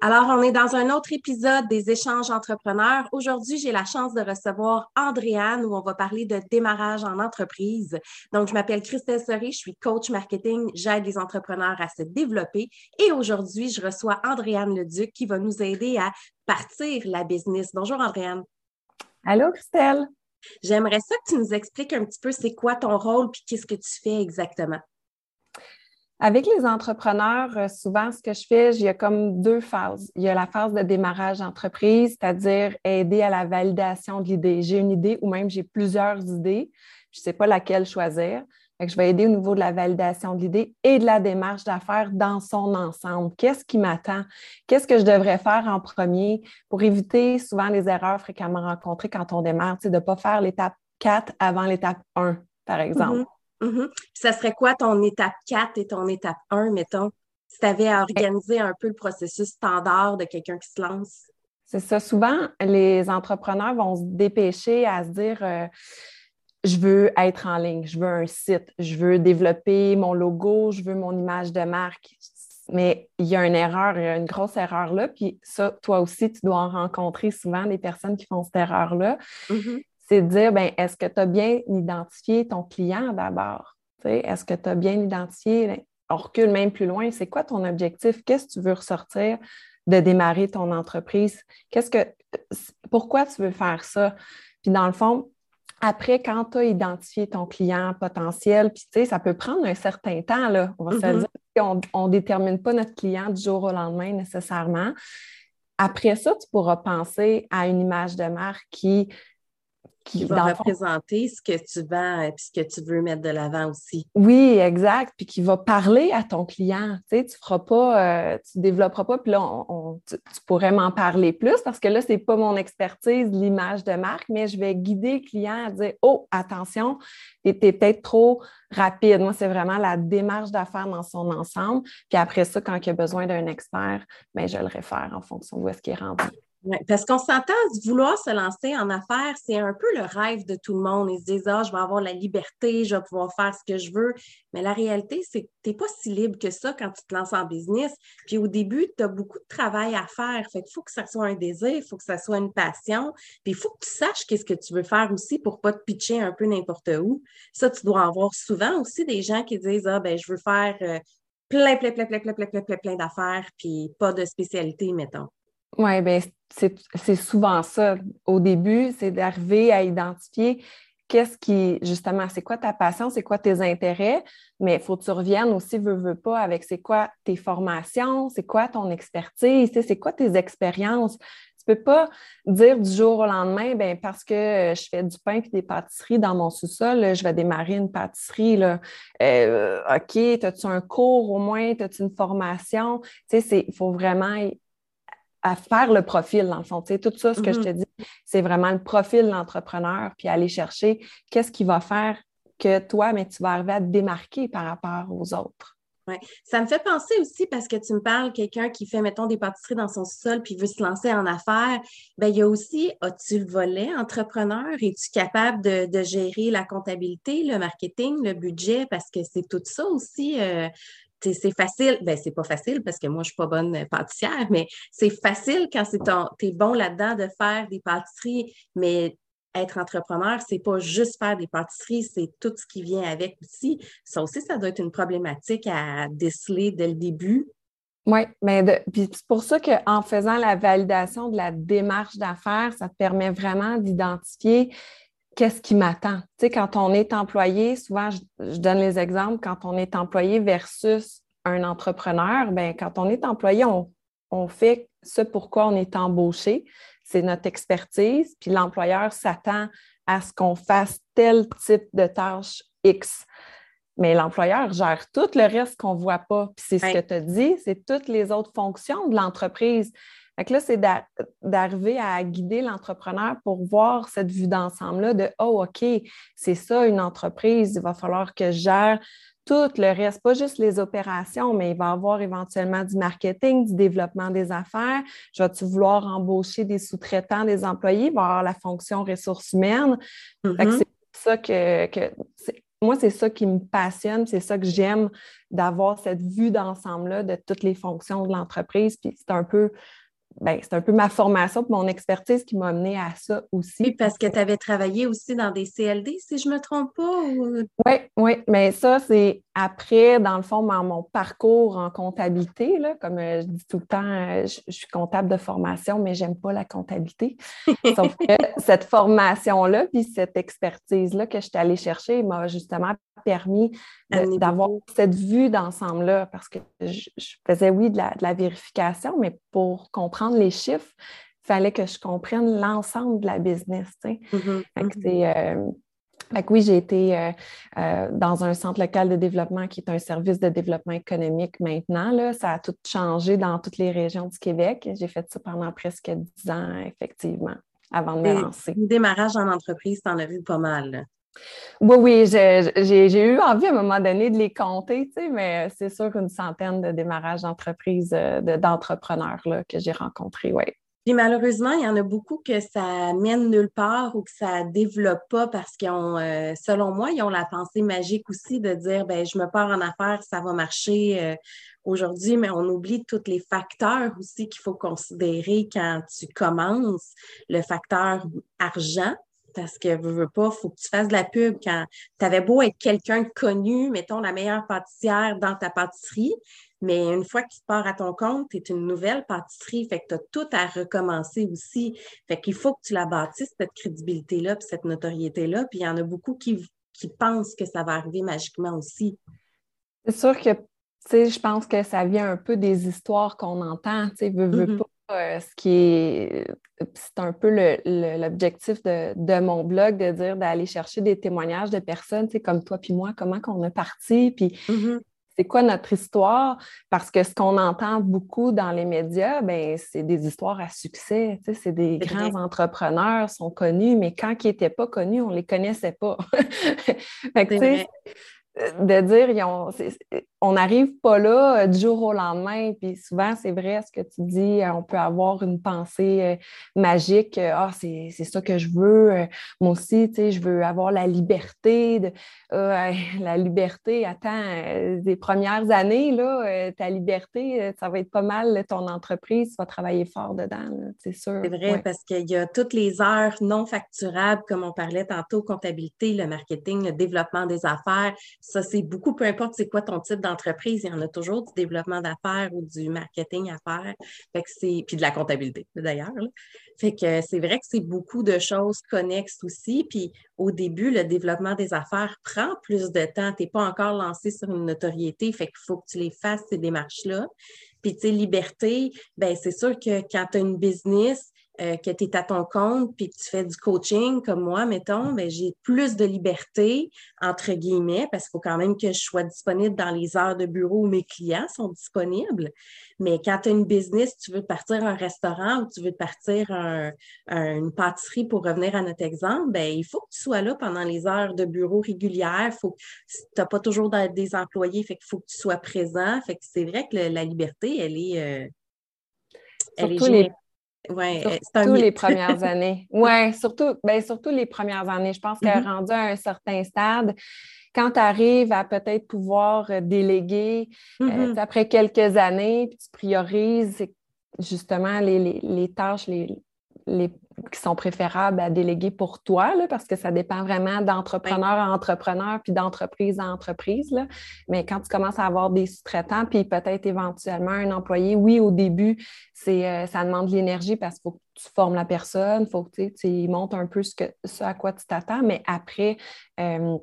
Alors, on est dans un autre épisode des échanges entrepreneurs. Aujourd'hui, j'ai la chance de recevoir Andréane où on va parler de démarrage en entreprise. Donc, je m'appelle Christelle Sori, je suis coach marketing, j'aide les entrepreneurs à se développer. Et aujourd'hui, je reçois Andréane Leduc qui va nous aider à partir la business. Bonjour Andréane. Allô Christelle. J'aimerais ça que tu nous expliques un petit peu c'est quoi ton rôle puis qu'est-ce que tu fais exactement. Avec les entrepreneurs, euh, souvent, ce que je fais, il y a comme deux phases. Il y a la phase de démarrage d'entreprise, c'est-à-dire aider à la validation de l'idée. J'ai une idée ou même j'ai plusieurs idées. Je ne sais pas laquelle choisir. je vais aider au niveau de la validation de l'idée et de la démarche d'affaires dans son ensemble. Qu'est-ce qui m'attend? Qu'est-ce que je devrais faire en premier pour éviter souvent les erreurs fréquemment rencontrées quand on démarre, de ne pas faire l'étape 4 avant l'étape 1, par exemple? Mhm. Ça serait quoi ton étape 4 et ton étape 1, mettons, si tu avais à organiser un peu le processus standard de quelqu'un qui se lance? C'est ça. Souvent, les entrepreneurs vont se dépêcher à se dire euh, je veux être en ligne, je veux un site, je veux développer mon logo, je veux mon image de marque. Mais il y a une erreur, il y a une grosse erreur là. Puis ça, toi aussi, tu dois en rencontrer souvent des personnes qui font cette erreur-là. Mhm c'est de dire, ben, est-ce que tu as bien identifié ton client d'abord? Est-ce que tu as bien identifié, ben, on recule même plus loin, c'est quoi ton objectif? Qu'est-ce que tu veux ressortir de démarrer ton entreprise? Qu'est-ce que, pourquoi tu veux faire ça? Puis dans le fond, après, quand tu as identifié ton client potentiel, puis tu sais, ça peut prendre un certain temps, là. On va se mm-hmm. dire qu'on ne détermine pas notre client du jour au lendemain nécessairement. Après ça, tu pourras penser à une image de marque qui qui va représenter ce que tu vends et ce que tu veux mettre de l'avant aussi. Oui, exact. Puis qui va parler à ton client. Tu sais, tu feras pas, euh, tu développeras pas, puis là, tu, pourrais m'en parler plus parce que là, c'est pas mon expertise, l'image de marque, mais je vais guider le client à dire Oh, attention, tu es peut-être trop rapide. Moi, c'est vraiment la démarche d'affaires dans son ensemble. Puis après ça, quand il y a besoin d'un expert, bien, je le réfère en fonction de où est-ce qu'il est rendu parce qu'on s'entend, vouloir se lancer en affaires, c'est un peu le rêve de tout le monde. Ils se disent, ah, je vais avoir la liberté, je vais pouvoir faire ce que je veux. Mais la réalité, c'est que tu n'es pas si libre que ça quand tu te lances en business. Puis au début, tu as beaucoup de travail à faire. Fait qu'il faut que ça soit un désir, il faut que ça soit une passion. Puis il faut que tu saches qu'est-ce que tu veux faire aussi pour ne pas te pitcher un peu n'importe où. Ça, tu dois avoir souvent aussi des gens qui disent, ah, ben, je veux faire euh, plein, plein, plein, plein, plein, plein, plein, plein, plein d'affaires, puis pas de spécialité, mettons. Oui, bien, c'est souvent ça. Au début, c'est d'arriver à identifier qu'est-ce qui, justement, c'est quoi ta passion, c'est quoi tes intérêts, mais il faut que tu reviennes aussi, veux, veux pas, avec c'est quoi tes formations, c'est quoi ton expertise, c'est quoi tes expériences. Tu peux pas dire du jour au lendemain, ben parce que euh, je fais du pain et des pâtisseries dans mon sous-sol, je vais démarrer une pâtisserie. Là. Euh, OK, as-tu un cours au moins? As-tu une formation? Tu sais, il faut vraiment à faire le profil, dans le fond. Tu sais, tout ça, ce que je mm-hmm. te dis, c'est vraiment le profil de l'entrepreneur, puis aller chercher qu'est-ce qui va faire que toi, mais tu vas arriver à te démarquer par rapport aux autres. Oui. Ça me fait penser aussi parce que tu me parles quelqu'un qui fait, mettons, des pâtisseries dans son sol puis veut se lancer en affaires. Bien, il y a aussi, as-tu le volet entrepreneur? Es-tu capable de, gérer la comptabilité, le marketing, le budget? Parce que c'est tout ça aussi. Euh, c'est facile, ben c'est pas facile parce que moi je suis pas bonne pâtissière, mais c'est facile quand tu es bon là-dedans de faire des pâtisseries, mais être entrepreneur, c'est pas juste faire des pâtisseries, c'est tout ce qui vient avec aussi. Ça aussi, ça doit être une problématique à déceler dès le début. Oui, mais c'est pour ça qu'en faisant la validation de la démarche d'affaires, ça te permet vraiment d'identifier qu'est-ce qui m'attend? Tu sais, quand on est employé, souvent, je, donne les exemples, quand on est employé versus un entrepreneur, bien, quand on est employé, on, on fait ce pourquoi on est embauché, c'est notre expertise, puis l'employeur s'attend à ce qu'on fasse tel type de tâche X. Mais l'employeur gère tout le reste qu'on ne voit pas. Puis c'est ce que tu as dit, c'est toutes les autres fonctions de l'entreprise. Fait là, c'est d'arriver à guider l'entrepreneur pour voir cette vue d'ensemble-là de Oh, OK, c'est ça une entreprise, il va falloir que je gère tout le reste, pas juste les opérations, mais il va y avoir éventuellement du marketing, du développement des affaires. Je vais-tu vouloir embaucher des sous-traitants, des employés? Il va y avoir la fonction ressources humaines. Mm-hmm. C'est ça que, moi, c'est ça qui me passionne, c'est ça que j'aime d'avoir cette vue d'ensemble-là de toutes les fonctions de l'entreprise. Puis c'est un peu ben, c'est un peu ma formation, mon expertise qui m'a amené à ça aussi. Oui, parce que tu avais travaillé aussi dans des CLD, si je ne me trompe pas. Oui, oui, mais ça, c'est après, dans le fond, mon, parcours en comptabilité. Là, comme euh, je dis tout le temps, euh, je, suis comptable de formation, mais je n'aime pas la comptabilité. Sauf que cette formation-là, puis cette expertise-là que je suis allée chercher m'a justement permis d'avoir cette vue d'ensemble-là, parce que je, faisais, oui, de la, vérification, mais pour comprendre les chiffres, il fallait que je comprenne l'ensemble de la business. Mm-hmm, mm-hmm. euh, oui, j'ai été euh, euh, dans un centre local de développement qui est un service de développement économique maintenant. Là. Ça a tout changé dans toutes les régions du Québec. J'ai fait ça pendant presque dix ans, effectivement, avant de me lancer. Démarrage en entreprise, tu en as vu pas mal. Oui, oui, j'ai eu envie à un moment donné de les compter, mais c'est sûr qu'une centaine de démarrages d'entreprises, euh, d'entrepreneurs que j'ai rencontrés, oui. Puis malheureusement, il y en a beaucoup que ça mène nulle part ou que ça développe pas parce qu'ils ont, euh, selon moi, ils ont la pensée magique aussi de dire ben je me pars en affaires, ça va marcher euh, aujourd'hui, mais on oublie tous les facteurs aussi qu'il faut considérer quand tu commences. Le facteur argent, parce que veux, veux pas, il faut que tu fasses de la pub quand tu avais beau être quelqu'un de connu, mettons la meilleure pâtissière dans ta pâtisserie, mais une fois que tu pars à ton compte, tu es une nouvelle pâtisserie, fait que tu as tout à recommencer aussi. Fait qu'il faut que tu la bâtisses, cette crédibilité-là, puis cette notoriété-là. Puis il y en a beaucoup qui, qui pensent que ça va arriver magiquement aussi. C'est sûr que, tu sais, je pense que ça vient un peu des histoires qu'on entend, tu sais, veux, veux mm-hmm. pas euh, ce qui est, c'est un peu l'objectif de, mon blog, de dire d'aller chercher des témoignages de personnes, comme toi puis moi, comment qu'on a parti, puis mm-hmm. c'est quoi notre histoire, parce que ce qu'on entend beaucoup dans les médias, ben, c'est des histoires à succès, c'est des grands entrepreneurs, sont connus, mais quand ils n'étaient pas connus, on ne les connaissait pas. fait de dire, on n'arrive pas là euh, du jour au lendemain. Puis souvent, c'est vrai ce que tu dis, euh, on peut avoir une pensée euh, magique. Ah, c'est ça que je veux. Moi aussi, tu sais, je veux avoir la liberté. De, la liberté, attends, des premières années, là, ta liberté, ça va être pas mal ton entreprise. Tu vas travailler fort dedans, c'est sûr. C'est vrai, parce qu'il y a toutes les heures non facturables, comme on parlait tantôt, comptabilité, le marketing, le développement des affaires ça, c'est beaucoup, peu importe c'est quoi ton type d'entreprise, il y en a toujours du développement d'affaires ou du marketing à faire. Fait que c'est, puis de la comptabilité, d'ailleurs. Fait que c'est vrai que c'est beaucoup de choses connexes aussi. Puis au début, le développement des affaires prend plus de temps. Tu n'es pas encore lancé sur une notoriété. Fait qu'il faut que tu les fasses, ces démarches-là. Puis, tu sais, liberté, ben c'est sûr que quand tu as une business, euh, que tu es à ton compte puis que tu fais du coaching comme moi, mettons, ben, j'ai plus de liberté, entre guillemets, parce qu'il faut quand même que je sois disponible dans les heures de bureau où mes clients sont disponibles. Mais quand tu as une business, tu veux partir un restaurant ou tu veux partir une pâtisserie pour revenir à notre exemple, ben, il faut que tu sois là pendant les heures de bureau régulières. Faut, tu n'as pas toujours des employés, fait qu'il faut que tu sois présent. Fait que c'est vrai que la liberté, elle est. Euh, elle est Ouais, euh, surtout les premières années. Oui, surtout, ben, surtout les premières années. Je pense qu'elle mm-hmm. rendu à un certain stade, quand tu arrives à peut-être pouvoir euh, déléguer euh, mm-hmm. après quelques années, puis tu priorises justement les, tâches les, qui sont préférables à déléguer pour toi, parce que ça dépend vraiment d'entrepreneur à entrepreneur, puis d'entreprise à entreprise. Mais quand tu commences à avoir des sous-traitants, puis peut-être éventuellement un employé, oui, au début, c'est, euh, ça demande de l'énergie parce qu'il faut que tu formes la personne, il faut que tu montes un peu ce, que, ce à quoi tu t'attends, mais après, euh,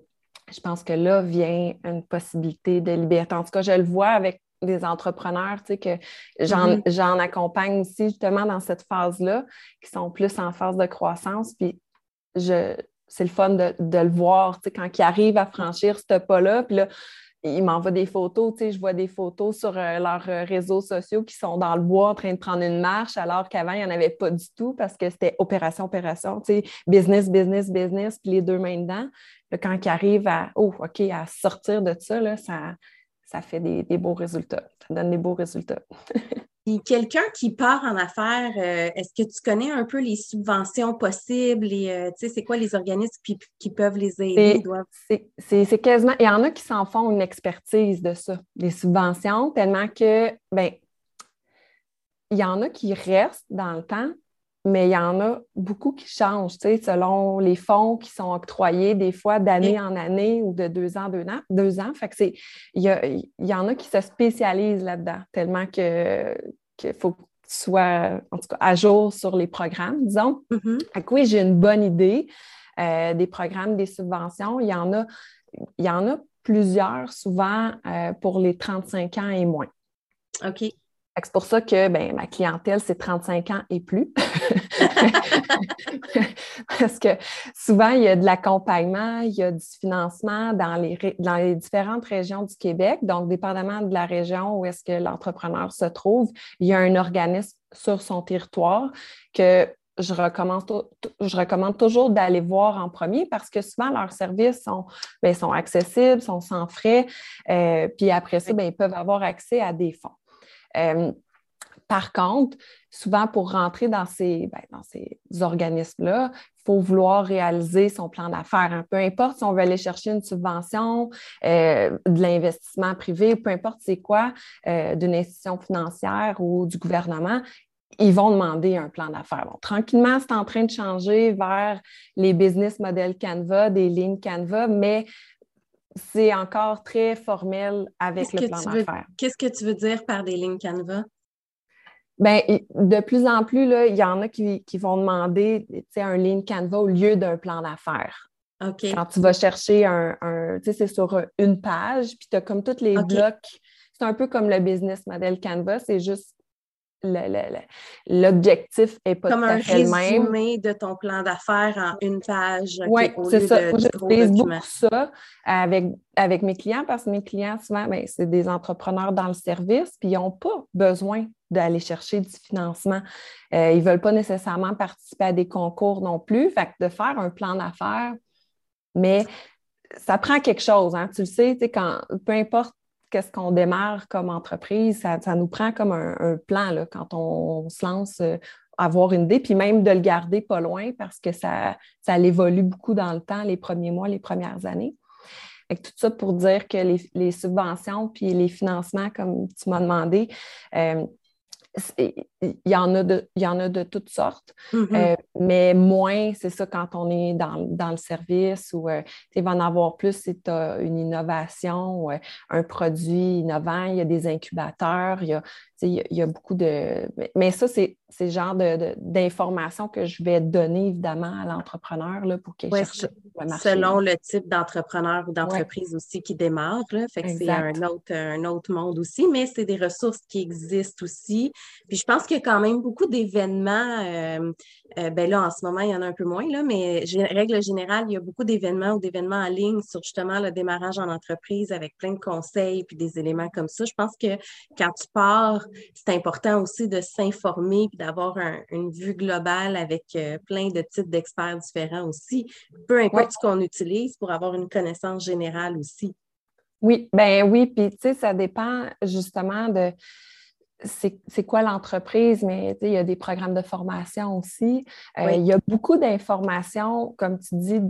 je pense que là vient une possibilité de liberté. En tout cas, je le vois avec des entrepreneurs, tu sais, que mm-hmm. j'en accompagne aussi justement dans cette phase-là, qui sont plus en phase de croissance. Puis je, c'est le fun de, le voir, tu sais, quand ils arrivent à franchir ce pas-là. Puis là, ils m'envoient des photos, tu sais, je vois des photos sur euh, leurs euh, réseaux sociaux qui sont dans le bois en train de prendre une marche, alors qu'avant, il n'y en avait pas du tout parce que c'était opération, opération, tu sais, business, business, business, puis les deux mains dedans. quand ils arrivent à, oh, OK, à sortir de ça, là, ça, ça fait des, beaux résultats. Ça donne des beaux résultats. quelqu'un qui part en affaires, euh, est-ce que tu connais un peu les subventions possibles et euh, tu sais, c'est quoi les organismes qui, peuvent les aider? C'est quasiment, il y en a qui s'en font une expertise de ça, des subventions, tellement que, ben, il y en a qui restent dans le temps, mais il y en a beaucoup qui changent, tu sais, selon les fonds qui sont octroyés, des fois d'année en année ou de deux ans, deux ans. Deux ans. Fait que c'est, il y, en a qui se spécialisent là-dedans, tellement que qu'il faut que tu sois, en tout cas, à jour sur les programmes, disons. Mm-hmm. Fait que oui, j'ai une bonne idée euh, des programmes, des subventions. Il y en a, il y en a plusieurs, souvent, euh, pour les 35 ans et moins. OK. C'est pour ça que ben, ma clientèle, c'est 35 ans et plus. Parce que souvent, il y a de l'accompagnement, il y a du financement dans les, dans les différentes régions du Québec. Donc, dépendamment de la région où est-ce que l'entrepreneur se trouve, il y a un organisme sur son territoire que je recommande, je recommande toujours d'aller voir en premier parce que souvent leurs services sont, bien, sont accessibles, sont sans frais. Euh, puis après ça, bien, ils peuvent avoir accès à des fonds. Euh, par contre, souvent pour rentrer dans ces, ben, dans ces organismes-là, il faut vouloir réaliser son plan d'affaires. Hein. Peu importe si on veut aller chercher une subvention, euh, de l'investissement privé, peu importe c'est quoi, euh, d'une institution financière ou du gouvernement, ils vont demander un plan d'affaires. tranquillement, c'est en train de changer vers les business models Canva, des lignes Canva, mais c'est encore très formel avec le plan d'affaires. Qu'est-ce que tu veux dire par des lignes Canva? Bien, de plus en plus, là, il y en a qui, vont demander un ligne Canva au lieu d'un plan d'affaires. OK. Quand tu vas chercher un, tu sais, c'est sur une page, puis tu as comme tous les blocs. C'est un peu comme le business model Canva, c'est juste l'objectif n'est pas Comme tout à fait le même. Comme un résumé de ton plan d'affaires en une page. Oui, c'est ça. J'utilise beaucoup ça avec, avec mes clients parce que mes clients, souvent, ben, c'est des entrepreneurs dans le service, puis ils n'ont pas besoin d'aller chercher du financement. Euh, ils ne veulent pas nécessairement participer à des concours non plus. Fait que de faire un plan d'affaires, mais ça prend quelque chose, hein. tu le sais, quand, peu importe qu'est-ce qu'on démarre comme entreprise, ça, nous prend comme un, plan là, quand on, se lance euh, avoir une idée, puis même de le garder pas loin parce que ça, ça évolue beaucoup dans le temps, les premiers mois, les premières années. Tout ça pour dire que les, subventions puis les financements, comme tu m'as demandé, euh, il y en a de, il y en a de toutes sortes, mm-hmm. euh, mais moins, c'est ça quand on est dans, dans le service ou euh, il va en avoir plus si tu as une innovation, un produit innovant, il y a des incubateurs, il y a, il y a beaucoup de. Mais ça, c'est le genre d'informations que je vais donner évidemment à l'entrepreneur pour qu'il cherche Selon le type d'entrepreneur ou d'entreprise aussi qui démarre. Là. Fait que c'est un autre, un autre monde aussi, mais c'est des ressources qui existent aussi. Puis je pense qu'il y a quand même beaucoup d'événements. Euh, euh, ben là, en ce moment, il y en a un peu moins, là, mais règle générale, il y a beaucoup d'événements ou d'événements en ligne sur justement le démarrage en entreprise avec plein de conseils puis des éléments comme ça. Je pense que quand tu pars, c'est important aussi de s'informer puis d'avoir une vue globale avec euh, plein de types d'experts différents aussi, peu importe ce qu'on utilise pour avoir une connaissance générale aussi. Oui, ben oui, puis tu sais, ça dépend justement de c'est quoi l'entreprise, mais il y a des programmes de formation aussi. Euh, il y a beaucoup d'informations, comme tu dis,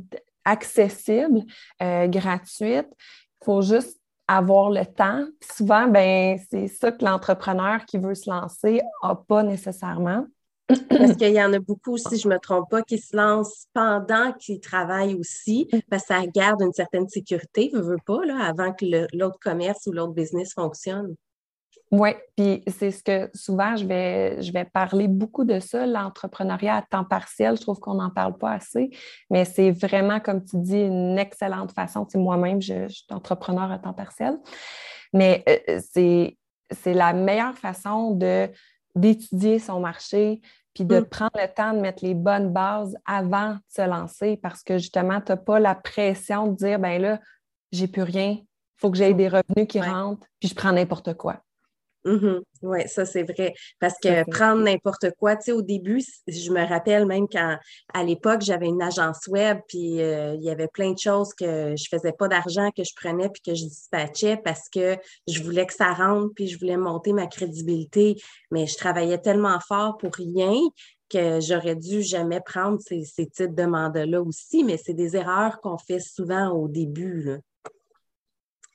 accessibles, euh, gratuites. Il faut juste avoir le temps. souvent, ben, c'est ça que l'entrepreneur qui veut se lancer n'a pas nécessairement. Parce qu'il y en a beaucoup, si je ne me trompe pas, qui se lancent pendant qu'ils travaillent aussi, parce que ça garde une certaine sécurité, ne veut pas, là, avant que l'autre commerce ou l'autre business fonctionne. Oui, puis c'est ce que souvent je vais, je vais parler beaucoup de ça, l'entrepreneuriat à temps partiel. Je trouve qu'on n'en parle pas assez, mais c'est vraiment, comme tu dis, une excellente façon. Tu moi-même, je, suis entrepreneur à temps partiel, mais euh, c'est, c'est la meilleure façon de, d'étudier son marché, puis de mm. prendre le temps de mettre les bonnes bases avant de se lancer parce que justement, tu n'as pas la pression de dire, ben là, j'ai plus rien, il faut que j'aie des revenus qui rentrent, puis je prends n'importe quoi. Mm-hmm. Oui, ça c'est vrai. Parce que prendre n'importe quoi, tu sais, au début, je me rappelle même quand à l'époque, j'avais une agence web, puis euh, il y avait plein de choses que je faisais pas d'argent, que je prenais, puis que je dispatchais parce que je voulais que ça rentre, puis je voulais monter ma crédibilité. Mais je travaillais tellement fort pour rien que j'aurais dû jamais prendre ces, ces types de mandats-là aussi, mais c'est des erreurs qu'on fait souvent au début.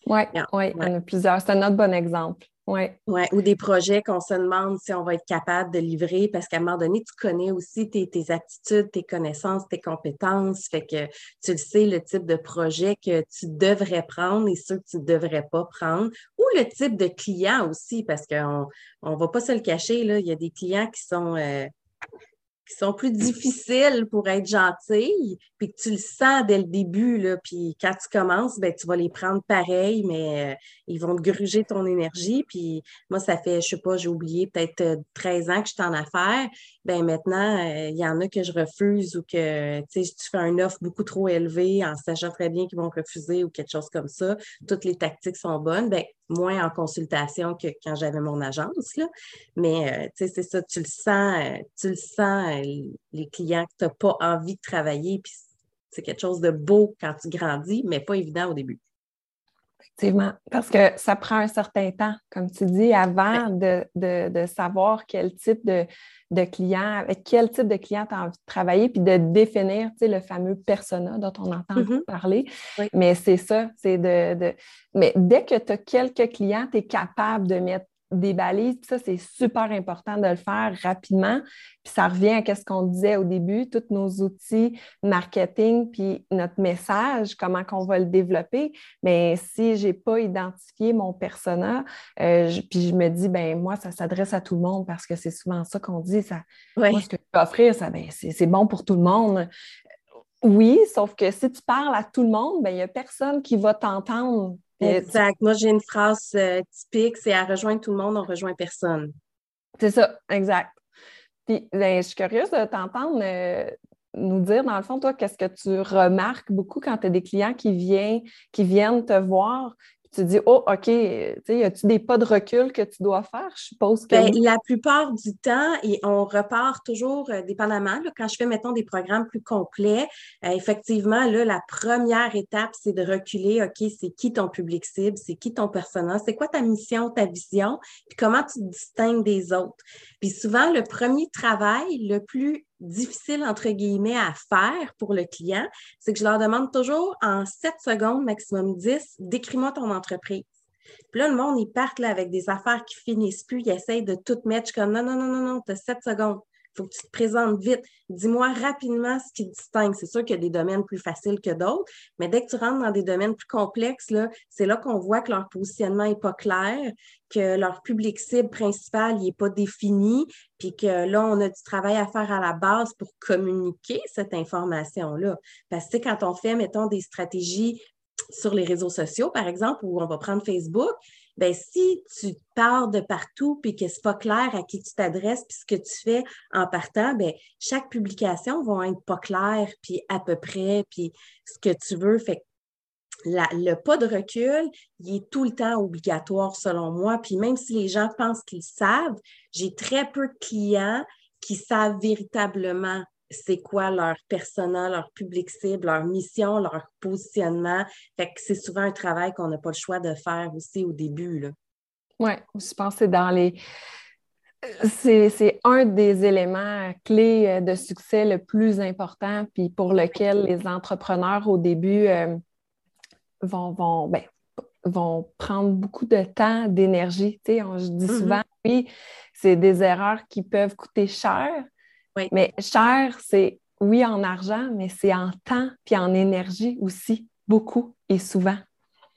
Oui, ouais, il y en a plusieurs. C'est un autre bon exemple. Ouais. Ou des projets qu'on se demande si on va être capable de livrer parce qu'à un moment donné, tu connais aussi tes, tes, aptitudes, tes connaissances, tes compétences. Fait que tu le sais, le type de projet que tu devrais prendre et ceux que tu ne devrais pas prendre. Ou le type de client aussi, parce qu'on ne va pas se le cacher, il y a des clients qui sont. Euh, qui sont plus difficiles pour être gentilles, puis que tu le sens dès le début, là, puis quand tu commences, ben, tu vas les prendre pareil, mais euh, ils vont te gruger ton énergie. Puis moi, ça fait, je sais pas, j'ai oublié peut-être 13 euh, ans que je suis en affaires. Ben maintenant, euh, il y en a que je refuse ou que tu fais un offre beaucoup trop élevée en sachant très bien qu'ils vont refuser ou quelque chose comme ça. Toutes les tactiques sont bonnes. Ben, moins en consultation que quand j'avais mon agence. Là. Mais sais, c'est ça, tu le sens, tu le sens, les clients que tu n'as pas envie de travailler, puis c'est quelque chose de beau quand tu grandis, mais pas évident au début. Effectivement, parce que ça prend un certain temps, comme tu dis, avant de, savoir quel type de, de client, avec quel type de client tu as envie de travailler, puis de définir le fameux persona dont on entend mm-hmm. parler. Mais c'est ça, c'est de, de, Mais dès que tu as quelques clients, tu es capable de mettre des balises. ça, c'est super important de le faire rapidement. Puis ça revient à ce qu'on disait au début, tous nos outils marketing, puis notre message, comment qu'on va le développer. Mais si je n'ai pas identifié mon persona, euh, puis je me dis, ben moi, ça s'adresse à tout le monde parce que c'est souvent ça qu'on dit. Ça, Moi, ce que je peux offrir, ça, ben, c'est bon pour tout le monde. Oui, sauf que si tu parles à tout le monde, ben, il n'y a personne qui va t'entendre Exact. Moi, j'ai une phrase euh, typique, c'est à rejoindre tout le monde, on rejoint personne. C'est ça, exact. Puis, ben, je suis curieuse de t'entendre euh, nous dire, dans le fond, toi, qu'est-ce que tu remarques beaucoup quand tu as des clients qui, viennent, qui viennent te voir tu dis, oh, OK, y a-tu des pas de recul que tu dois faire? Je suppose que. Bien, la plupart du temps, et on repart toujours euh, dépendamment. quand je fais, mettons, des programmes plus complets, euh, effectivement, là, la première étape, c'est de reculer. OK, c'est qui ton public cible? C'est qui ton personnage? C'est quoi ta mission, ta vision? Puis comment tu te distingues des autres? Puis souvent, le premier travail, le plus difficile, entre guillemets, à faire pour le client, c'est que je leur demande toujours en 7 secondes, maximum 10, décris-moi ton entreprise. Puis là, le monde, ils partent là, avec des affaires qui finissent plus, ils essayent de tout mettre. Je suis comme non, non, non, non, non, tu as 7 secondes. Faut que tu te présentes vite. Dis-moi rapidement ce qui distingue. C'est sûr qu'il y a des domaines plus faciles que d'autres, mais dès que tu rentres dans des domaines plus complexes, c'est là, qu'on voit que leur positionnement n'est pas clair, que leur public cible principal n'est pas défini, puis que là, on a du travail à faire à la base pour communiquer cette information-là. Parce que quand on fait, mettons, des stratégies sur les réseaux sociaux, par exemple, où on va prendre Facebook, ben si tu pars de partout puis que c'est pas clair à qui tu t'adresses puis ce que tu fais en partant, ben chaque publication va être pas claire puis à peu près puis ce que tu veux. Fait le pas de recul, il est tout le temps obligatoire selon moi. Puis même si les gens pensent qu'ils savent, j'ai très peu de clients qui savent véritablement c'est quoi leur persona, leur public cible, leur mission, leur positionnement. Fait que c'est souvent un travail qu'on n'a pas le choix de faire aussi au début. Oui, je pense que c'est dans les. C'est un des éléments clés euh, de succès le plus important, puis pour lequel les entrepreneurs au début euh, vont, vont, ben, vont prendre beaucoup de temps, d'énergie. Je dis mm-hmm. souvent, oui, c'est des erreurs qui peuvent coûter cher, mais cher, c'est oui en argent, mais c'est en temps puis en énergie aussi, beaucoup et souvent.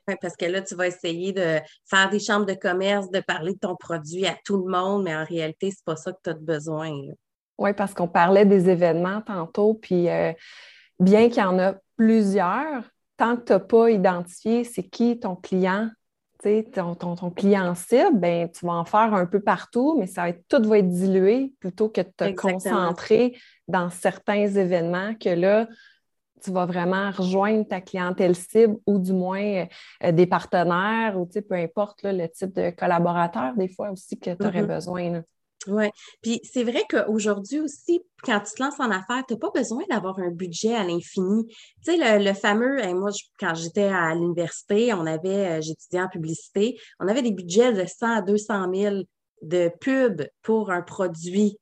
Oui, parce que là, tu vas essayer de faire des chambres de commerce, de parler de ton produit à tout le monde, mais en réalité, c'est pas ça que tu as besoin. Oui, parce qu'on parlait des événements tantôt, puis euh, bien qu'il y en a plusieurs, tant que tu n'as pas identifié c'est qui ton client, ton, ton, ton, client cible, ben, tu vas en faire un peu partout, mais ça va être, tout va être dilué plutôt que de te concentrer dans certains événements que là, tu vas vraiment rejoindre ta clientèle cible ou du moins euh, des partenaires ou peu importe le type de collaborateur des fois aussi que tu aurais mm-hmm. besoin. Oui. Puis c'est vrai qu'aujourd'hui aussi, quand tu te lances en affaires, tu n'as pas besoin d'avoir un budget à l'infini. Tu sais, le, fameux, moi, quand j'étais à l'université, on avait, euh, j'étudiais en publicité, on avait des budgets de 100 à 200 000 de pub pour un produit.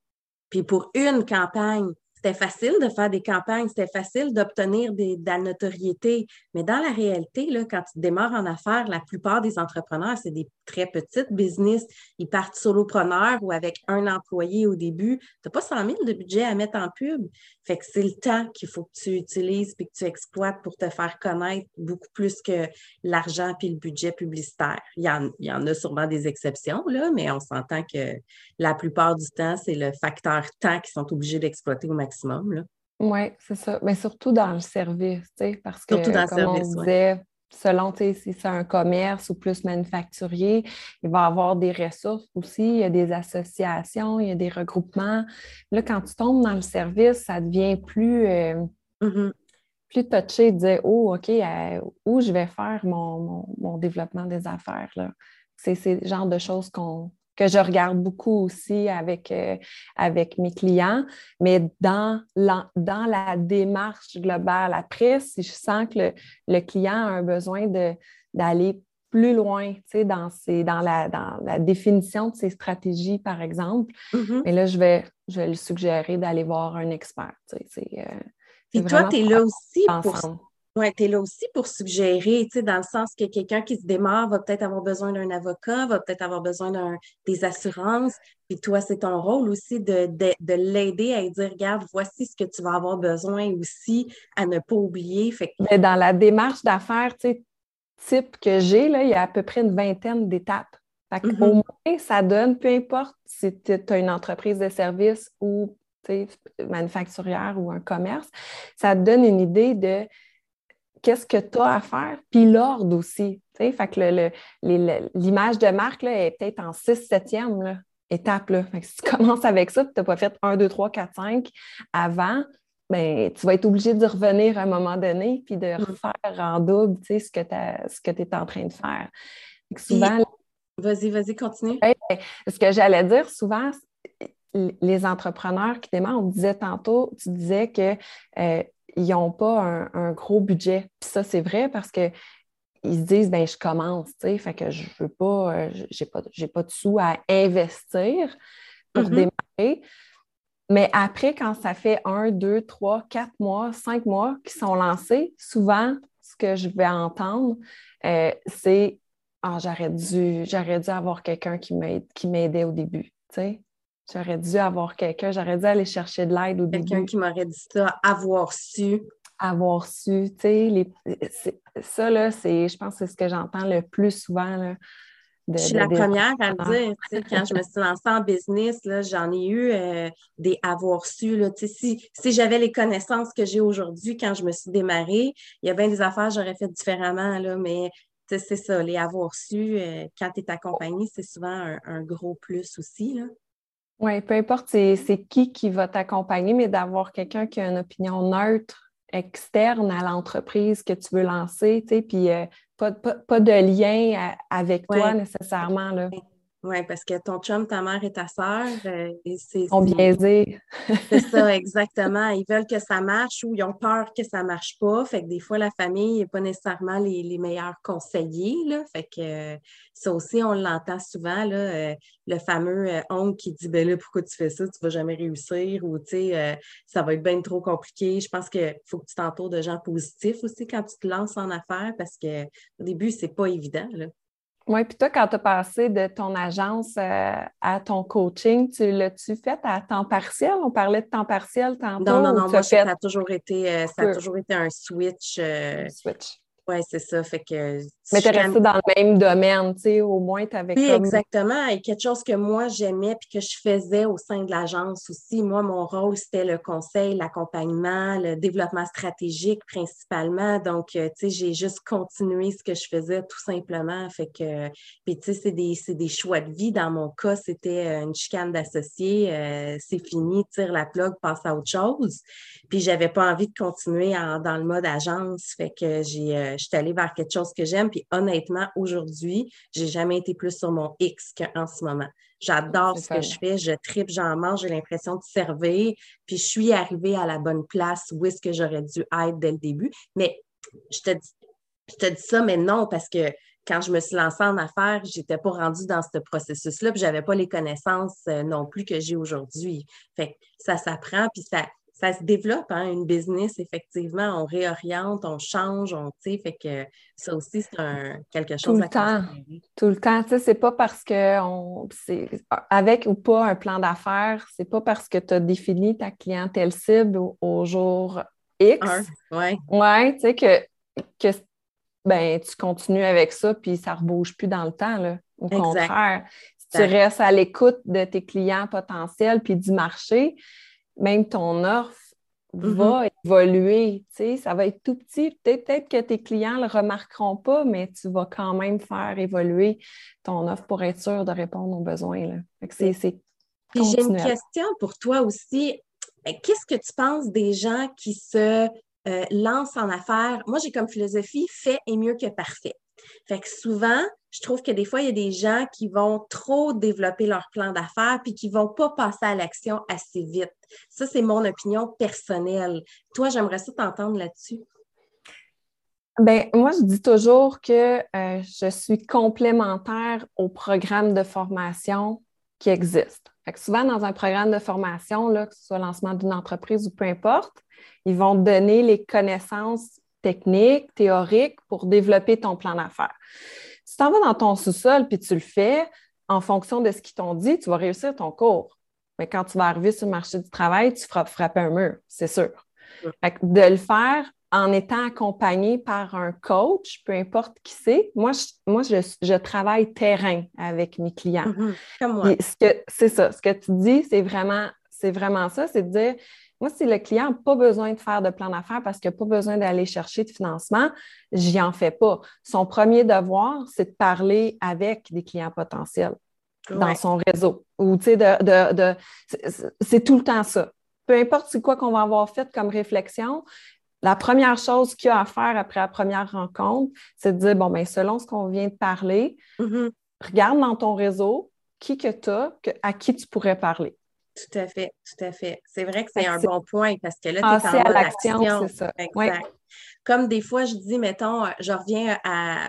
Puis pour une campagne, c'était facile de faire des campagnes, c'était facile d'obtenir de la notoriété. Mais dans la réalité, là, quand tu démarres en affaires, la plupart des entrepreneurs, c'est des très petites business. Ils partent solopreneurs ou avec un employé au début. Tu n'as pas 100 000 de budget à mettre en pub. Fait que c'est le temps qu'il faut que tu utilises et que tu exploites pour te faire connaître beaucoup plus que l'argent puis le budget publicitaire. Il y, en, il y en a sûrement des exceptions, là, mais on s'entend que la plupart du temps, c'est le facteur temps qu'ils sont obligés d'exploiter au maximum. Oui, c'est ça. Mais surtout dans le service, parce que, comme service, on disait, selon si c'est un commerce ou plus manufacturier, il va y avoir des ressources aussi, il y a des associations, il y a des regroupements. Là, quand tu tombes dans le service, ça devient plus, euh, mm-hmm. plus touché de dire Oh, OK, euh, où je vais faire mon, développement des affaires. C'est ce genre de choses qu'on que je regarde beaucoup aussi avec, euh, avec mes clients. Mais dans la, dans la démarche globale, après, si je sens que le, client a un besoin d'aller plus loin dans, dans, la, dans la définition de ses stratégies, par exemple, mm-hmm. mais là, je vais, je vais lui suggérer d'aller voir un expert. Et euh, toi, tu es là aussi pour, oui, tu es là aussi pour suggérer, tu sais, dans le sens que quelqu'un qui se démarre va peut-être avoir besoin d'un avocat, va peut-être avoir besoin d'un, des assurances. Puis toi, c'est ton rôle aussi de, de, l'aider à dire, regarde, voici ce que tu vas avoir besoin aussi à ne pas oublier. Fait Mais dans la démarche d'affaires, tu sais, type que j'ai, là, il y a à peu près une vingtaine d'étapes. Fait mm-hmm. Au moins, ça donne, peu importe si tu as une entreprise de service ou manufacturière ou un commerce, ça te donne une idée de qu'est-ce que tu as à faire, puis l'ordre aussi. Fait que l'image de marque là, est peut-être en 6 7e étape. Là. si tu commences avec ça, tu n'as pas fait 1, 2, 3, 4, 5 avant, ben, tu vas être obligé de revenir à un moment donné puis de mm. refaire en double ce que tu es en train de faire. Souvent, vas-y, vas-y, continue. ce que j'allais dire, souvent, les entrepreneurs qui démarrent, on disait tantôt, tu disais que euh, ils n'ont pas un, gros budget. Puis ça, c'est vrai parce qu'ils se disent, ben je commence, tu sais, fait que je veux pas, euh, j'ai pas, pas de sous à investir pour mm-hmm. démarrer. Mais après, quand ça fait un, deux, trois, quatre mois, cinq mois qui sont lancés, souvent, ce que je vais entendre, euh, c'est Ah, j'aurais dû, j'aurais dû avoir quelqu'un qui m'aidait au début. Tu sais? J'aurais dû avoir quelqu'un, j'aurais dû aller chercher de l'aide début. Quelqu'un qui m'aurait dit ça, avoir su. Avoir su, tu sais, ça, là, c'est, je pense que c'est ce que j'entends le plus souvent, là, je suis la première à le dire. Quand je me suis lancée en business, j'en ai eu euh, des avoir su. Là, si si j'avais les connaissances que j'ai aujourd'hui quand je me suis démarrée, il y a bien des affaires que j'aurais fait différemment, là, mais c'est ça, les avoir su, euh, quand tu es accompagné, c'est souvent un, un, gros plus aussi. Là. Oui, peu importe c'est qui qui va t'accompagner, mais d'avoir quelqu'un qui a une opinion neutre, externe à l'entreprise que tu veux lancer, tu sais, puis euh, pas, de lien euh, avec toi nécessairement. Là. Oui, parce que ton chum, ta mère et ta sœur, euh, c'est. sont biaisés. c'est ça, exactement. Ils veulent que ça marche ou ils ont peur que ça ne marche pas. Fait que des fois, la famille n'est pas nécessairement les, meilleurs conseillers. Là. Fait que ça aussi, on l'entend souvent, là, euh, le fameux euh, oncle qui dit ben là, pourquoi tu fais ça, tu ne vas jamais réussir ou tu sais, ça va être bien trop compliqué. Je pense qu'il faut que tu t'entoures de gens positifs aussi quand tu te lances en affaires parce qu'au début, ce n'est pas évident. Là. Oui, puis toi, quand tu as passé de ton agence euh, à ton coaching, tu l'as-tu fait à temps partiel? On parlait de temps partiel tantôt. Non, non, non, moi, ça, a toujours été, euh, ça a toujours été un switch. Euh, switch. Oui, c'est ça. Fait que. Mais tu es resté dans le même domaine, tu sais, au moins tu avais Oui, exactement. Et quelque chose que moi j'aimais puis que je faisais au sein de l'agence aussi. Moi, mon rôle, c'était le conseil, l'accompagnement, le développement stratégique principalement. Donc, euh, tu sais, j'ai juste continué ce que je faisais tout simplement. Fait que, puis tu sais, c'est des, des, choix de vie. Dans mon cas, c'était euh, une chicane d'associés. Euh, c'est fini, tire la plug, passe à autre chose. Puis, j'avais pas envie de continuer dans le mode agence. Fait que j'ai je suis allée vers quelque chose que j'aime. Puis honnêtement, aujourd'hui, j'ai jamais été plus sur mon X qu'en ce moment. J'adore ce que je fais, je tripe, j'en mange, j'ai l'impression de servir. Puis je suis arrivée à la bonne place où est-ce que j'aurais dû être dès le début. Mais je te dis, je te dis ça, mais non, parce que quand je me suis lancée en affaires, je n'étais pas rendue dans ce processus-là, puis je n'avais pas les connaissances euh, non plus que j'ai aujourd'hui. Fait que ça s'apprend, puis ça, ça se développe, hein, une business, effectivement. On réoriente, on change, on, tu sais, fait que ça aussi, c'est un, quelque chose Tout le temps. Tout le temps. Tu sais, c'est pas parce que on, c'est, avec ou pas un plan d'affaires, c'est pas parce que tu as défini ta clientèle cible au, jour X. Oui. Ouais, tu sais, que, que ben, tu continues avec ça, puis ça ne rebouge plus dans le temps, là. Au contraire. Si tu restes à l'écoute de tes clients potentiels puis du marché, même ton offre va évoluer. Ça va être tout petit. Peut-être que tes clients ne le remarqueront pas, mais tu vas quand même faire évoluer ton offre pour être sûr de répondre aux besoins. C'est, J'ai une question pour toi aussi. Qu'est-ce que tu penses des gens qui se euh, lancent en affaires? Moi, j'ai comme philosophie fait est mieux que parfait. Fait que souvent, je trouve que des fois, il y a des gens qui vont trop développer leur plan d'affaires puis qui ne vont pas passer à l'action assez vite. Ça, c'est mon opinion personnelle. Toi, j'aimerais ça t'entendre là-dessus. Ben, moi, je dis toujours que euh, je suis complémentaire au programme de formation qui existe. souvent, dans un programme de formation, là, que ce soit lancement d'une entreprise ou peu importe, ils vont donner les connaissances techniques, théoriques pour développer ton plan d'affaires. Tu en vas dans ton sous-sol puis tu le fais en fonction de ce qu'ils t'ont dit, tu vas réussir ton cours. Mais quand tu vas arriver sur le marché du travail, tu feras frapper un mur, c'est sûr. de le faire en étant accompagné par un coach, peu importe qui c'est. Moi, je, moi je, travaille terrain avec mes clients. Mm-hmm. C'est ça. Ce que tu dis, c'est vraiment, c'est vraiment ça, c'est de dire moi, si le client n'a pas besoin de faire de plan d'affaires parce qu'il n'a pas besoin d'aller chercher de financement, j'y en fais pas. Son premier devoir, c'est de parler avec des clients potentiels dans son réseau. Ou, tu sais, de, c'est tout le temps ça. Peu importe c'est quoi qu'on va avoir fait comme réflexion, la première chose qu'il y a à faire après la première rencontre, c'est de dire, bon, bien, selon ce qu'on vient de parler, mm-hmm. regarde dans ton réseau qui que tu as, à qui tu pourrais parler. Tout à fait, tout à fait. C'est vrai que c'est un bon point parce que là, tu es en. C'est ça. Exact. Comme des fois, je dis, mettons, euh, je reviens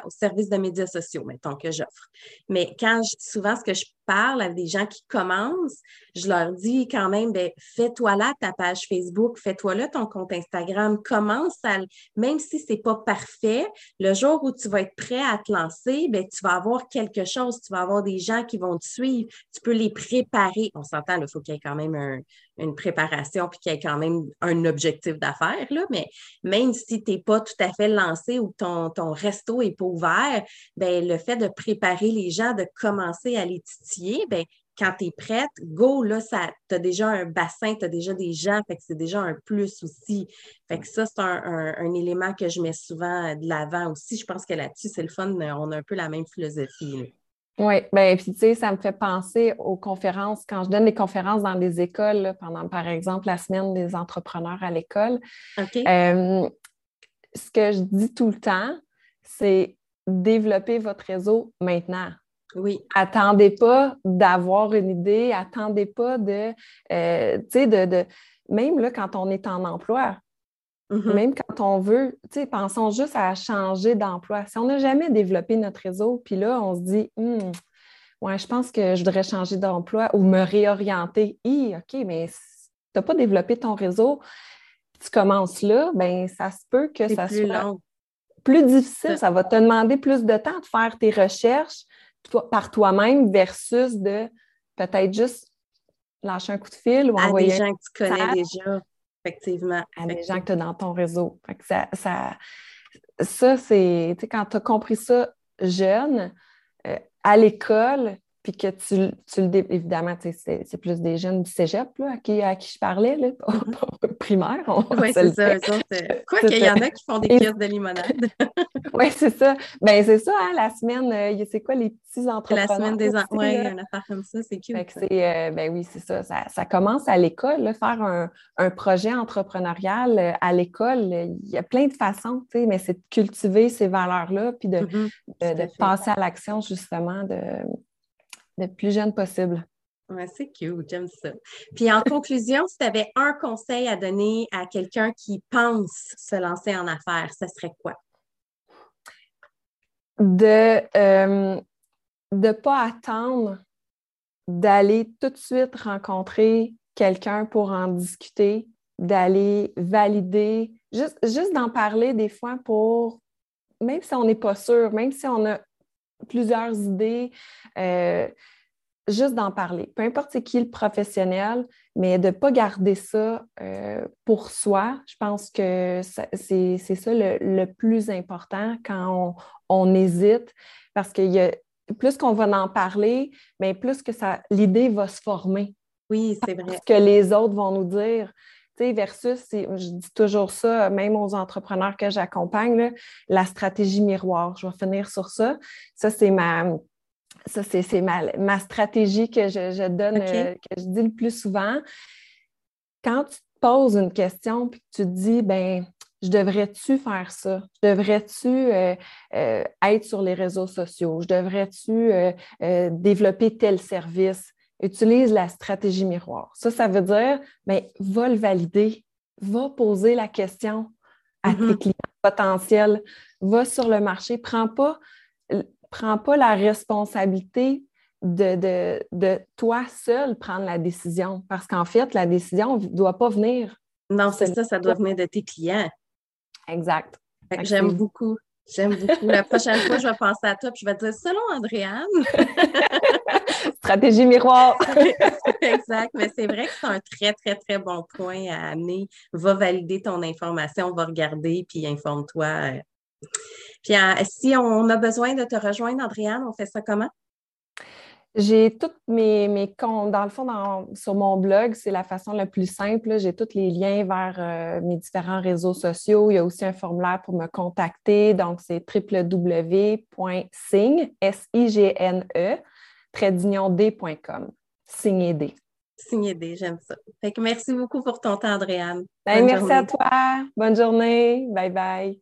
au service de médias sociaux, mettons, que j'offre. Mais quand je, souvent, ce que je parle à des gens qui commencent, je leur dis quand même, ben, fais-toi là ta page Facebook, fais-toi là ton compte Instagram, commence à, même si c'est pas parfait, le jour où tu vas être prêt à te lancer, ben, tu vas avoir quelque chose, tu vas avoir des gens qui vont te suivre, tu peux les préparer. On s'entend, il faut qu'il y ait quand même une préparation puis qu'il y ait quand même un objectif d'affaires, mais même si tu n'es pas tout à fait lancé ou ton, ton resto n'est pas ouvert, ben, le fait de préparer les gens, de commencer à les titiller, ben, quand tu es prête, go, là, tu as déjà un bassin, tu as déjà des gens, fait c'est déjà un plus aussi. Fait que ça, c'est un, élément que je mets souvent de l'avant aussi. Je pense que là-dessus, c'est le fun, on a un peu la même philosophie. Oui, bien, puis tu sais, ça me fait penser aux conférences, quand je donne des conférences dans des écoles, pendant, par exemple, la semaine des entrepreneurs à l'école. Euh, ce que je dis tout le temps, c'est développer votre réseau maintenant. Oui. Attendez pas d'avoir une idée, attendez pas de, euh, tu sais, de, même là, quand on est en emploi, mm-hmm. même quand on veut, tu sais, pensons juste à changer d'emploi. Si on n'a jamais développé notre réseau, puis là, on se dit, hmm, ouais, je pense que je voudrais changer d'emploi ou me réorienter. OK, mais tu n'as pas développé ton réseau, tu commences là, ben ça se peut que ça soit plus difficile. Ça va te demander plus de temps de faire tes recherches par toi-même versus de peut-être juste lâcher un coup de fil ou à envoyer. des gens que tu connais déjà, effectivement. À des gens que tu as dans ton réseau. ça, ça, c'est, quand tu as compris ça jeune, euh, à l'école, puis que tu, tu le évidemment, c'est plus des jeunes du cégep là, à, qui, à qui je parlais, là, mm-hmm. primaire. Oui, c'est ça. Euh, quoi qu'il y en a qui font des pièces de limonade. oui, c'est ça. Ben c'est ça, hein, la semaine, euh, c'est quoi les petits entrepreneurs? La semaine des Oui, une affaire comme ça, c'est cute. Euh, ben oui, c'est ça, ça, commence à l'école, faire un, un, projet entrepreneurial à l'école. Il y a plein de façons, mais c'est de cultiver ces valeurs-là, puis de, mm-hmm. de passer à l'action, justement, de le plus jeune possible. Ouais, c'est cute, j'aime ça. Puis en conclusion, si tu avais un conseil à donner à quelqu'un qui pense se lancer en affaires, ce serait quoi? De ne euh, pas attendre d'aller tout de suite rencontrer quelqu'un pour en discuter, d'aller valider, juste, juste d'en parler des fois pour, même si on n'est pas sûr, même si on a plusieurs idées, euh, juste d'en parler. Peu importe c'est qui le professionnel, mais de ne pas garder ça euh, pour soi. Je pense que c'est ça le, plus important quand on, hésite, parce que y a, plus qu'on va en parler, mais plus que ça l'idée va se former. Oui, c'est vrai. Ce que les autres vont nous dire versus, je dis toujours ça, même aux entrepreneurs que j'accompagne, la stratégie miroir. Je vais finir sur ça. Ça, c'est ma, ça, c'est ma, stratégie que je, donne, euh, que je dis le plus souvent. Quand tu te poses une question que tu te dis, ben, je devrais-tu faire ça? Je devrais-tu euh, euh, être sur les réseaux sociaux? Je devrais-tu développer tel service? Utilise la stratégie miroir. Ça, ça veut dire, mais ben, va le valider, va poser la question à tes mm-hmm. clients potentiels, va sur le marché, prends pas, prends pas la responsabilité de, de, toi seul prendre la décision, parce qu'en fait, la décision ne doit pas venir. Non, c'est ça, ça doit venir de tes clients. Exact. J'aime beaucoup. J'aime beaucoup. La prochaine fois, je vais penser à toi et je vais te dire selon Andréane. Stratégie miroir. exact. Mais c'est vrai que c'est un très, très, très bon point à amener. Va valider ton information, va regarder, puis informe-toi. Puis euh, si on a besoin de te rejoindre, Andréane, on fait ça comment? J'ai tous mes, mes comptes, dans le fond, sur mon blog, c'est la façon la plus simple. J'ai tous les liens vers euh, mes différents réseaux sociaux. Il y a aussi un formulaire pour me contacter. Donc, c'est www.signe, S-I-G-N-E, d.com. Signé D. Signé D, j'aime ça. Fait que merci beaucoup pour ton temps, Andréane. Ben, merci à toi. Bonne journée. Bye bye.